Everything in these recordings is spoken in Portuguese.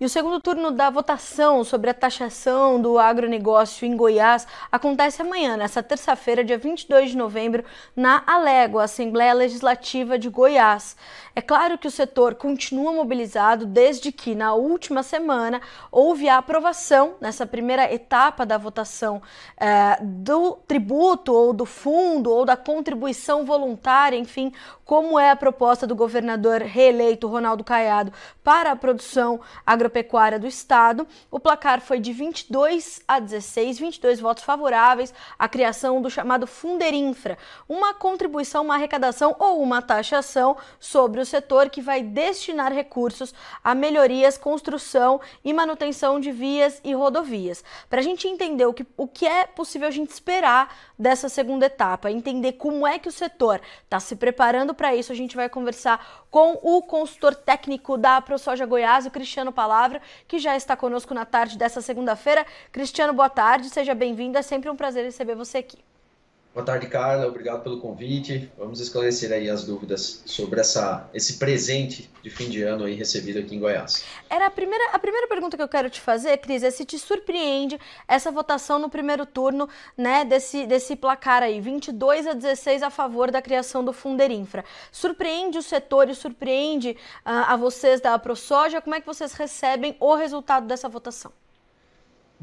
E o segundo turno da votação sobre a taxação do agronegócio em Goiás acontece amanhã, nessa terça-feira, dia 22 de novembro, na Alego, Assembleia Legislativa de Goiás. É claro que o setor continua mobilizado desde que, na última semana, houve a aprovação, nessa primeira etapa da votação, eh, do tributo ou do fundo ou da contribuição voluntária, enfim, como é a proposta do governador reeleito Ronaldo Caiado para a produção agropecuária do estado. O placar foi de 22 a 16, 22 votos favoráveis à criação do chamado Funderinfra, uma contribuição, uma arrecadação ou uma taxação sobre o setor que vai destinar recursos a melhorias, construção e manutenção de vias e rodovias. Para a gente entender o que, o que é possível a gente esperar dessa segunda etapa, entender como é que o setor está se preparando para isso, a gente vai conversar com o consultor técnico da ProSoja Goiás, o Cristiano Palavra, que já está conosco na tarde dessa segunda-feira. Cristiano, boa tarde, seja bem-vindo, é sempre um prazer receber você aqui. Boa tarde, Carla. Obrigado pelo convite. Vamos esclarecer aí as dúvidas sobre essa, esse presente de fim de ano aí recebido aqui em Goiás. Era a primeira, a primeira pergunta que eu quero te fazer, Cris, é se te surpreende essa votação no primeiro turno, né, desse, desse placar aí, 22 a 16 a favor da criação do Funderinfra. Surpreende o setor e surpreende uh, a vocês da ProSoja? Como é que vocês recebem o resultado dessa votação?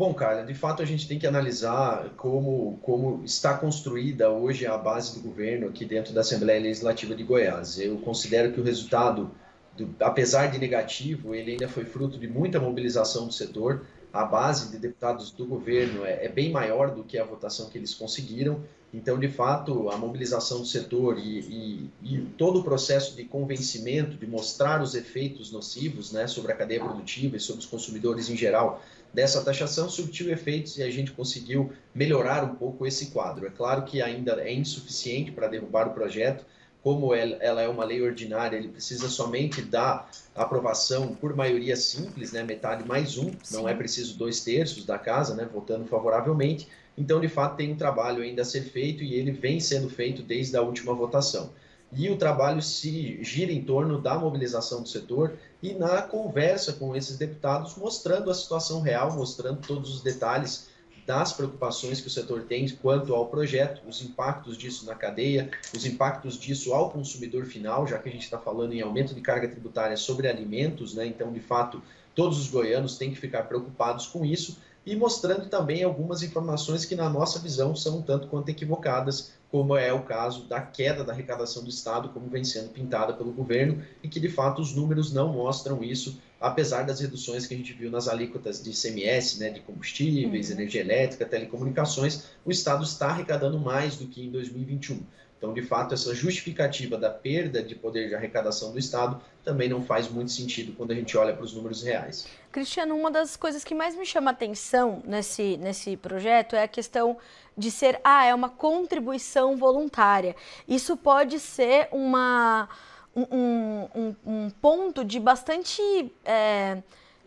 Bom, cara, de fato a gente tem que analisar como, como está construída hoje a base do governo aqui dentro da Assembleia Legislativa de Goiás. Eu considero que o resultado, do, apesar de negativo, ele ainda foi fruto de muita mobilização do setor. A base de deputados do governo é, é bem maior do que a votação que eles conseguiram. Então, de fato, a mobilização do setor e, e, e, todo o processo de convencimento, de mostrar os efeitos nocivos né, sobre a cadeia produtiva e sobre os consumidores em geral, dessa taxação surtiu efeitos e a gente conseguiu melhorar um pouco esse quadro. É claro que ainda é insuficiente para derrubar o projeto, como ela é uma lei ordinária, ele precisa somente da aprovação por maioria simples, né, metade mais um, Sim. não é preciso dois terços da casa, né, votando favoravelmente. Então, de fato, tem um trabalho ainda a ser feito e ele vem sendo feito desde a última votação. E o trabalho se gira em torno da mobilização do setor e na conversa com esses deputados, mostrando a situação real, mostrando todos os detalhes das preocupações que o setor tem quanto ao projeto, os impactos disso na cadeia, os impactos disso ao consumidor final, já que a gente está falando em aumento de carga tributária sobre alimentos, né? Então, de fato, todos os goianos têm que ficar preocupados com isso e mostrando também algumas informações que, na nossa visão, são um tanto quanto equivocadas, como é o caso da queda da arrecadação do Estado, como vem sendo pintada pelo governo, e que, de fato, os números não mostram isso, apesar das reduções que a gente viu nas alíquotas de ICMS, né, de combustíveis, uhum. energia elétrica, telecomunicações, o Estado está arrecadando mais do que em 2021. Então, de fato, essa justificativa da perda de poder de arrecadação do Estado também não faz muito sentido quando a gente olha para os números reais. Cristiano, uma das coisas que mais me chama atenção nesse, nesse projeto é a questão de ser, ah, é uma contribuição voluntária. Isso pode ser uma, um, um, um ponto de bastante. É,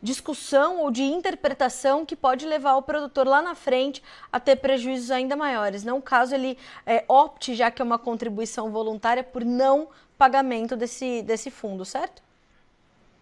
discussão ou de interpretação que pode levar o produtor lá na frente a ter prejuízos ainda maiores. Não caso ele é, opte, já que é uma contribuição voluntária, por não pagamento desse, desse fundo, certo?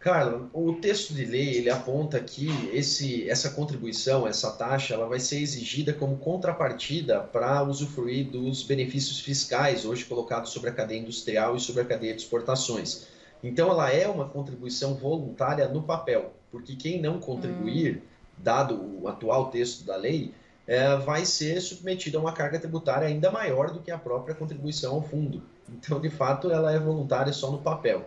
Carla, o texto de lei ele aponta que esse, essa contribuição, essa taxa, ela vai ser exigida como contrapartida para usufruir dos benefícios fiscais hoje colocados sobre a cadeia industrial e sobre a cadeia de exportações. Então, ela é uma contribuição voluntária no papel, porque quem não contribuir, hum. dado o atual texto da lei, é, vai ser submetido a uma carga tributária ainda maior do que a própria contribuição ao fundo. Então, de fato, ela é voluntária só no papel.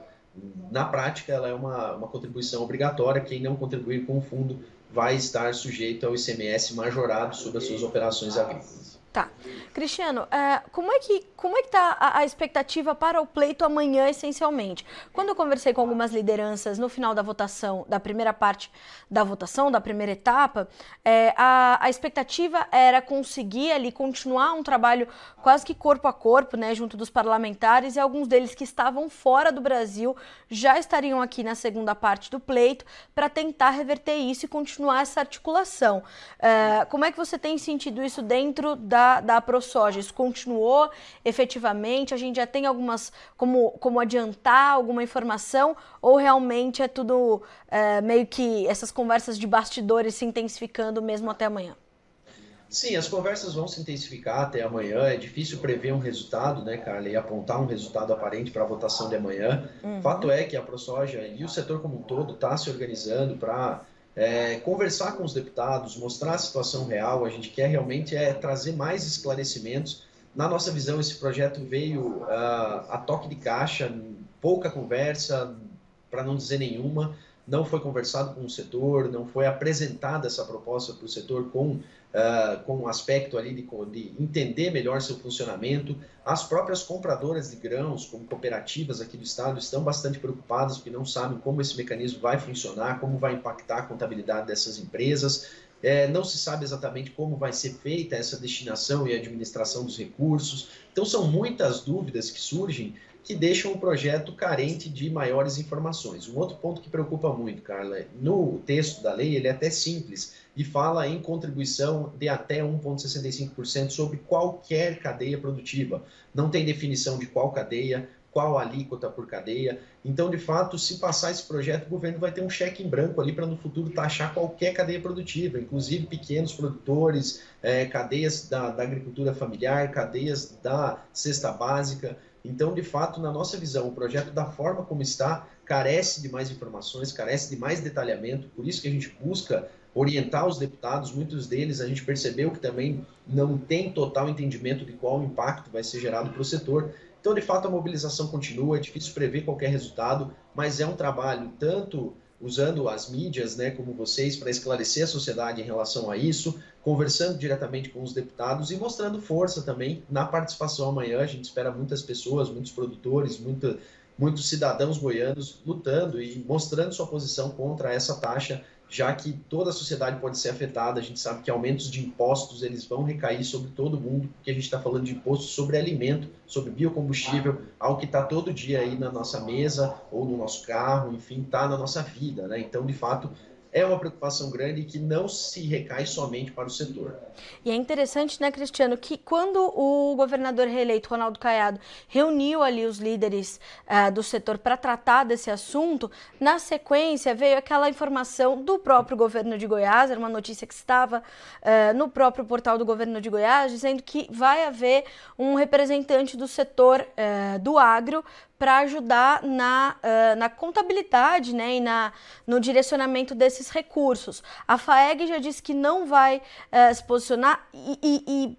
Na prática, ela é uma, uma contribuição obrigatória. Quem não contribuir com o fundo vai estar sujeito ao ICMS majorado sobre as suas operações agrícolas. Tá. Cristiano, é, como é que como é que está a, a, expectativa para o pleito amanhã, essencialmente? Quando eu conversei com algumas lideranças no final da votação, da primeira parte da votação, da primeira etapa, é, a, a expectativa era conseguir ali continuar um trabalho quase que corpo a corpo, né, junto dos parlamentares e alguns deles que estavam fora do Brasil já estariam aqui na segunda parte do pleito para tentar reverter isso e continuar essa articulação. É, como é que você tem sentido isso dentro da da, ProSoja? Isso continuou efetivamente? A gente já tem algumas como, como adiantar alguma informação ou realmente é tudo é, meio que essas conversas de bastidores se intensificando mesmo até amanhã? Sim, as conversas vão se intensificar até amanhã. É difícil prever um resultado, né, Carla, e apontar um resultado aparente para a votação de amanhã. Uhum. Fato é que a ProSoja e o setor como um todo está se organizando para é, conversar com os deputados, mostrar a situação real. A gente quer realmente é trazer mais esclarecimentos. Na nossa visão, esse projeto veio uh, a toque de caixa, pouca conversa, para não dizer nenhuma não foi conversado com o setor, não foi apresentada essa proposta para o setor com, uh, com um aspecto ali de, de, entender melhor seu funcionamento. As próprias compradoras de grãos, como cooperativas aqui do estado, estão bastante preocupadas porque não sabem como esse mecanismo vai funcionar, como vai impactar a contabilidade dessas empresas. É, não se sabe exatamente como vai ser feita essa destinação e administração dos recursos. Então, são muitas dúvidas que surgem que deixam o projeto carente de maiores informações. Um outro ponto que preocupa muito, Carla, no texto da lei ele é até simples e fala em contribuição de até 1,65% sobre qualquer cadeia produtiva. Não tem definição de qual cadeia, qual alíquota por cadeia. Então, de fato, se passar esse projeto, o governo vai ter um cheque em branco ali para no futuro taxar qualquer cadeia produtiva, inclusive pequenos produtores, é, cadeias da, da agricultura familiar, cadeias da cesta básica. Então, de fato, na nossa visão, o projeto, da forma como está, carece de mais informações, carece de mais detalhamento, por isso que a gente busca orientar os deputados, muitos deles a gente percebeu que também não tem total entendimento de qual impacto vai ser gerado para o setor. Então, de fato, a mobilização continua, é difícil prever qualquer resultado, mas é um trabalho tanto usando as mídias, né, como vocês, para esclarecer a sociedade em relação a isso, conversando diretamente com os deputados e mostrando força também na participação amanhã. A gente espera muitas pessoas, muitos produtores, muita, muitos cidadãos goianos lutando e mostrando sua posição contra essa taxa já que toda a sociedade pode ser afetada. A gente sabe que aumentos de impostos eles vão recair sobre todo mundo, porque a gente está falando de imposto sobre alimento, sobre biocombustível, algo que está todo dia aí na nossa mesa ou no nosso carro, enfim, está na nossa vida, né? Então, de fato, é uma preocupação grande que não se recai somente para o setor. E é interessante, né, Cristiano, que quando o governador reeleito, Ronaldo Caiado, reuniu ali os líderes uh, do setor para tratar desse assunto, na sequência veio aquela informação do próprio governo de Goiás, era uma notícia que estava uh, no próprio portal do governo de Goiás, dizendo que vai haver um representante do setor uh, do agro para ajudar na, uh, na contabilidade né, e na, no direcionamento desses recursos. A FAEG já disse que não vai uh, se posicionar e, e, e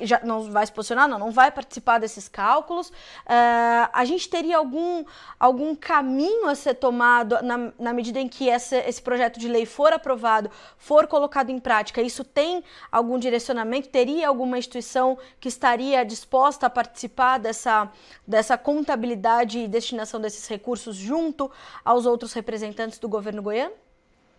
já não vai se posicionar, não, não vai participar desses cálculos. Uh, a gente teria algum, algum caminho a ser tomado na, na medida em que essa, esse projeto de lei for aprovado, for colocado em prática? Isso tem algum direcionamento? Teria alguma instituição que estaria disposta a participar dessa, dessa contabilidade e destinação desses recursos junto aos outros representantes do governo goiano?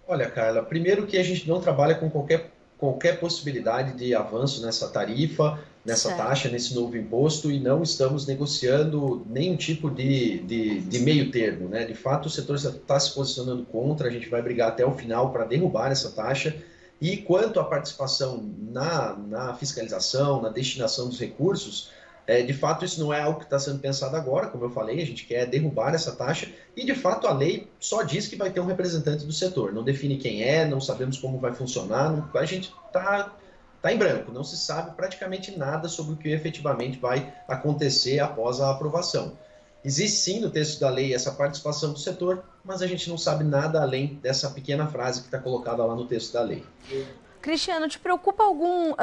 Olha, Carla, primeiro que a gente não trabalha com qualquer qualquer possibilidade de avanço nessa tarifa, nessa certo. taxa, nesse novo imposto, e não estamos negociando nenhum tipo de, de, de meio termo. Né? De fato, o setor está se posicionando contra, a gente vai brigar até o final para derrubar essa taxa. E quanto à participação na, na fiscalização, na destinação dos recursos, é, de fato, isso não é algo que está sendo pensado agora, como eu falei, a gente quer derrubar essa taxa e, de fato, a lei só diz que vai ter um representante do setor, não define quem é, não sabemos como vai funcionar, não, a gente está tá em branco, não se sabe praticamente nada sobre o que efetivamente vai acontecer após a aprovação. Existe sim no texto da lei essa participação do setor, mas a gente não sabe nada além dessa pequena frase que está colocada lá no texto da lei. Cristiano, te preocupa algum, uh,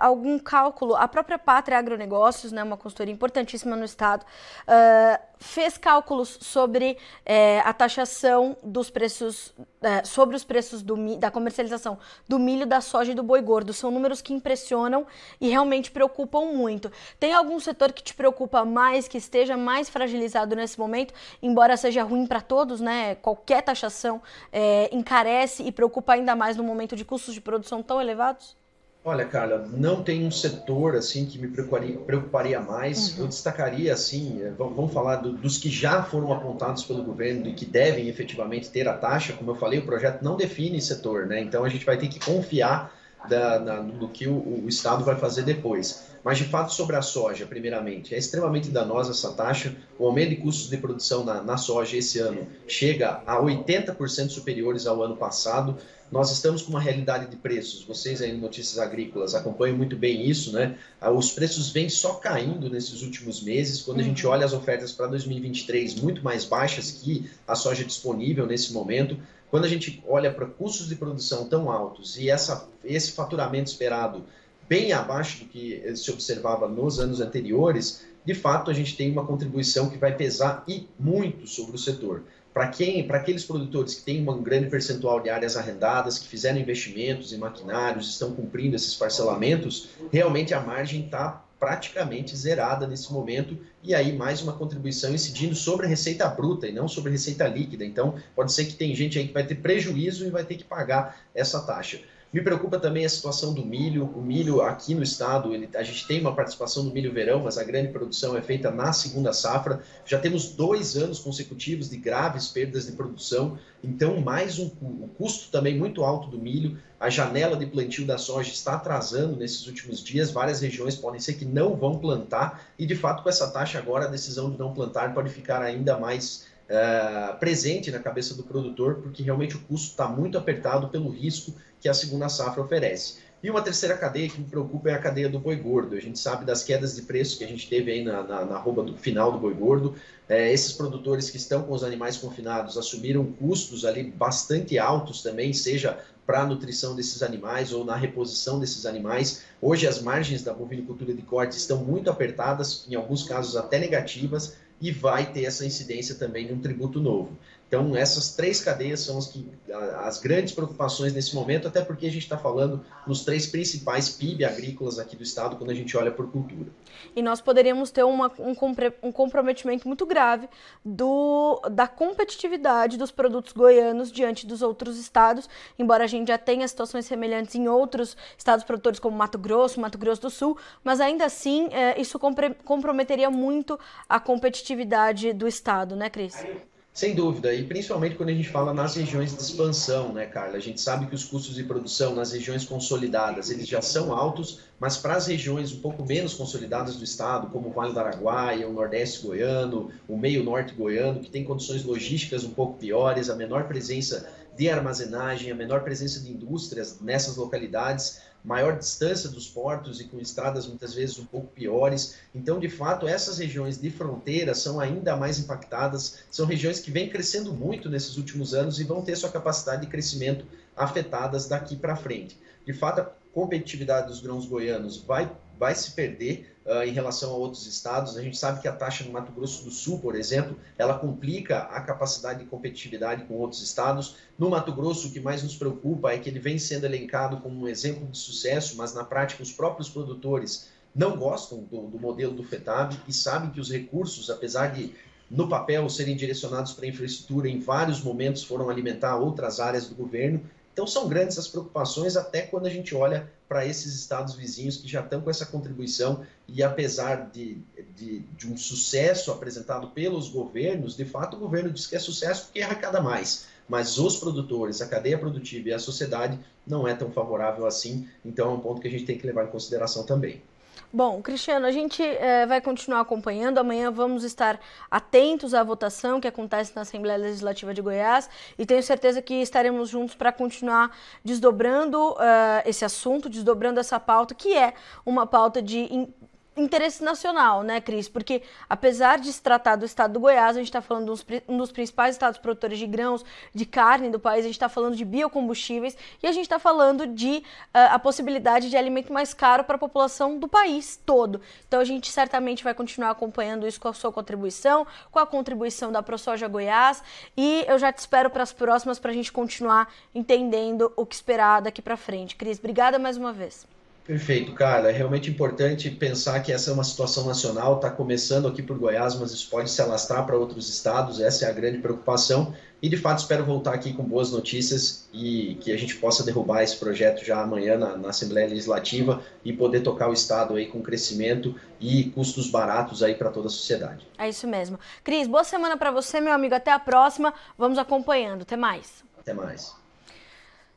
algum cálculo? A própria Pátria Agronegócios, né, uma consultoria importantíssima no Estado, uh, fez cálculos sobre é, a taxação dos preços, é, sobre os preços do, da comercialização do milho, da soja e do boi gordo. São números que impressionam e realmente preocupam muito. Tem algum setor que te preocupa mais, que esteja mais fragilizado nesse momento, embora seja ruim para todos, né? Qualquer taxação é, encarece e preocupa ainda mais no momento de custos de produção tão elevados? Olha, Carla, não tem um setor assim que me preocuparia, preocuparia mais. Uhum. Eu destacaria assim, eh, vamos falar do, dos que já foram apontados pelo governo e que devem efetivamente ter a taxa. Como eu falei, o projeto não define setor, né? Então a gente vai ter que confiar da, na, do que o, o Estado vai fazer depois. Mas, de fato, sobre a soja, primeiramente, é extremamente danosa essa taxa. O aumento de custos de produção na, na soja esse ano chega a 80% superiores ao ano passado. Nós estamos com uma realidade de preços. Vocês aí no Notícias Agrícolas acompanham muito bem isso, né? Ah, os preços vêm só caindo nesses últimos meses. Quando a gente uhum. olha as ofertas para 2023 muito mais baixas que a soja disponível nesse momento, quando a gente olha para custos de produção tão altos e essa, esse faturamento esperado bem abaixo do que se observava nos anos anteriores, de fato a gente tem uma contribuição que vai pesar e muito sobre o setor. Para quem, para aqueles produtores que têm um grande percentual de áreas arrendadas, que fizeram investimentos em maquinários, estão cumprindo esses parcelamentos, realmente a margem está praticamente zerada nesse momento e aí mais uma contribuição incidindo sobre a receita bruta e não sobre a receita líquida. Então, pode ser que tem gente aí que vai ter prejuízo e vai ter que pagar essa taxa. Me preocupa também a situação do milho. O milho aqui no estado, ele, a gente tem uma participação do milho verão, mas a grande produção é feita na segunda safra. Já temos dois anos consecutivos de graves perdas de produção, então mais um, um custo também muito alto do milho. A janela de plantio da soja está atrasando nesses últimos dias. Várias regiões podem ser que não vão plantar e, de fato, com essa taxa agora, a decisão de não plantar pode ficar ainda mais Uh, presente na cabeça do produtor, porque realmente o custo está muito apertado pelo risco que a segunda safra oferece. E uma terceira cadeia que me preocupa é a cadeia do boi gordo. A gente sabe das quedas de preço que a gente teve aí na, na, na arroba do final do boi gordo. É, esses produtores que estão com os animais confinados assumiram custos ali bastante altos também, seja para a nutrição desses animais ou na reposição desses animais. Hoje as margens da bovinicultura de corte estão muito apertadas, em alguns casos até negativas, e vai ter essa incidência também de um tributo novo. Então, essas três cadeias são as, que, as grandes preocupações nesse momento, até porque a gente está falando nos três principais PIB agrícolas aqui do estado quando a gente olha por cultura. E nós poderíamos ter uma, um, um comprometimento muito grave do, da competitividade dos produtos goianos diante dos outros estados, embora a gente já tenha situações semelhantes em outros estados produtores, como Mato Grosso, Mato Grosso do Sul, mas ainda assim é, isso comprometeria muito a competitividade do estado, né, Cris? Sem dúvida, e principalmente quando a gente fala nas regiões de expansão, né, Carla? A gente sabe que os custos de produção nas regiões consolidadas, eles já são altos, mas para as regiões um pouco menos consolidadas do estado, como o Vale do Araguaia, o Nordeste goiano, o meio norte goiano, que tem condições logísticas um pouco piores, a menor presença de armazenagem, a menor presença de indústrias nessas localidades, maior distância dos portos e com estradas muitas vezes um pouco piores. Então, de fato, essas regiões de fronteira são ainda mais impactadas, são regiões que vêm crescendo muito nesses últimos anos e vão ter sua capacidade de crescimento afetadas daqui para frente. De fato, a competitividade dos grãos goianos vai, vai se perder uh, em relação a outros estados. A gente sabe que a taxa no Mato Grosso do Sul, por exemplo, ela complica a capacidade de competitividade com outros estados. No Mato Grosso, o que mais nos preocupa é que ele vem sendo elencado como um exemplo de sucesso, mas na prática os próprios produtores não gostam do, do modelo do FETAB e sabem que os recursos, apesar de no papel serem direcionados para infraestrutura, em vários momentos foram alimentar outras áreas do governo então são grandes as preocupações até quando a gente olha para esses estados vizinhos que já estão com essa contribuição e apesar de, de, de, um sucesso apresentado pelos governos, de fato o governo diz que é sucesso porque arrecada mais, mas os produtores, a cadeia produtiva e a sociedade não é tão favorável assim, então é um ponto que a gente tem que levar em consideração também. Bom, Cristiano, a gente é, vai continuar acompanhando. Amanhã vamos estar atentos à votação que acontece na Assembleia Legislativa de Goiás e tenho certeza que estaremos juntos para continuar desdobrando uh, esse assunto, desdobrando essa pauta, que é uma pauta de interesse nacional, né, Cris? Porque apesar de se tratar do estado do Goiás, a gente está falando de um dos principais estados produtores de grãos, de carne do país, a gente está falando de biocombustíveis e a gente está falando de uh, a possibilidade de alimento mais caro para a população do país todo. Então a gente certamente vai continuar acompanhando isso com a sua contribuição, com a contribuição da ProSoja Goiás e eu já te espero para as próximas para a gente continuar entendendo o que esperar daqui para frente. Cris, obrigada mais uma vez. Perfeito, Carla. É realmente importante pensar que essa é uma situação nacional, está começando aqui por Goiás, mas isso pode se alastrar para outros estados, essa é a grande preocupação. E de fato espero voltar aqui com boas notícias e que a gente possa derrubar esse projeto já amanhã na, na Assembleia Legislativa e poder tocar o Estado aí com crescimento e custos baratos aí para toda a sociedade. É isso mesmo. Cris, boa semana para você, meu amigo. Até a próxima. Vamos acompanhando. Até mais. Até mais.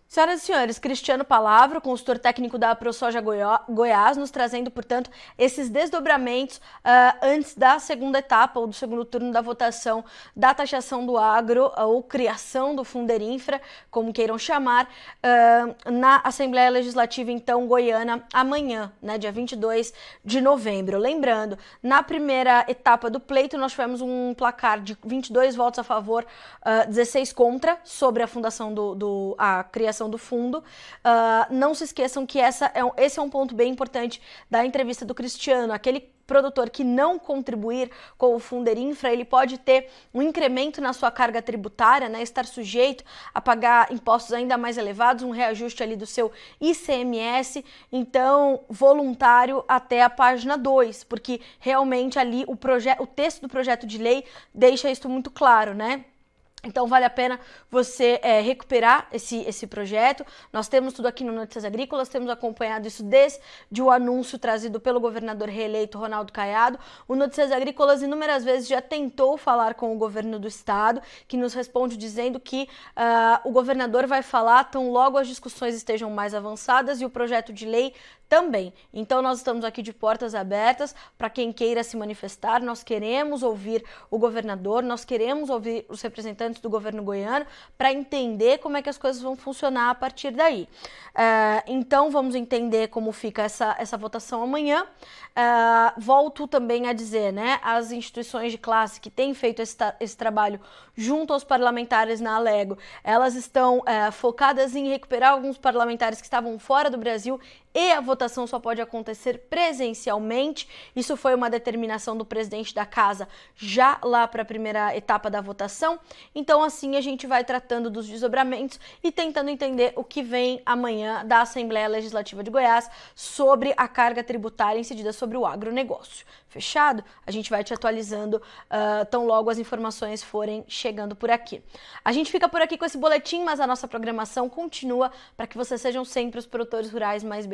Senhoras e senhores, Cristiano Palavra, consultor técnico da ProSoja Goiás, nos trazendo, portanto, esses desdobramentos uh, antes da segunda etapa ou do segundo turno da votação da taxação do agro uh, ou criação do Funderinfra, como queiram chamar, uh, na Assembleia Legislativa, então, goiana, amanhã, né, dia 22 de novembro. Lembrando, na primeira etapa do pleito, nós tivemos um placar de 22 votos a favor, 16 contra, sobre a fundação do, do a criação do fundo. Uh, não se esqueçam que essa é um, esse é um ponto bem importante da entrevista do Cristiano. Aquele produtor que não contribuir com o Funder Infra, ele pode ter um incremento na sua carga tributária, né, estar sujeito a pagar impostos ainda mais elevados, um reajuste ali do seu ICMS, então voluntário até a página 2, porque realmente ali o, o texto do projeto de lei deixa isso muito claro, né? Então vale a pena você é, recuperar esse, esse projeto. Nós temos tudo aqui no Notícias Agrícolas, temos acompanhado isso desde o anúncio trazido pelo governador reeleito Ronaldo Caiado. O Notícias Agrícolas inúmeras vezes já tentou falar com o governo do estado, que nos responde dizendo que uh, o governador vai falar tão logo as discussões estejam mais avançadas e o projeto de lei também. Então nós estamos aqui de portas abertas para quem queira se manifestar. Nós queremos ouvir o governador, nós queremos ouvir os representantes do governo goiano para entender como é que as coisas vão funcionar a partir daí. Uh, então vamos entender como fica essa, essa votação amanhã. Uh, volto também a dizer, né, as instituições de classe que têm feito esse, esse trabalho junto aos parlamentares na Alego, elas estão uh, focadas em recuperar alguns parlamentares que estavam fora do Brasil e a votação só pode acontecer presencialmente. Isso foi uma determinação do presidente da casa já lá para a primeira etapa da votação. Então, assim, a gente vai tratando dos desdobramentos e tentando entender o que vem amanhã da Assembleia Legislativa de Goiás sobre a carga tributária incidida sobre o agronegócio. Fechado? A gente vai te atualizando uh, tão logo as informações forem chegando por aqui. A gente fica por aqui com esse boletim, mas a nossa programação continua para que vocês sejam sempre os produtores rurais mais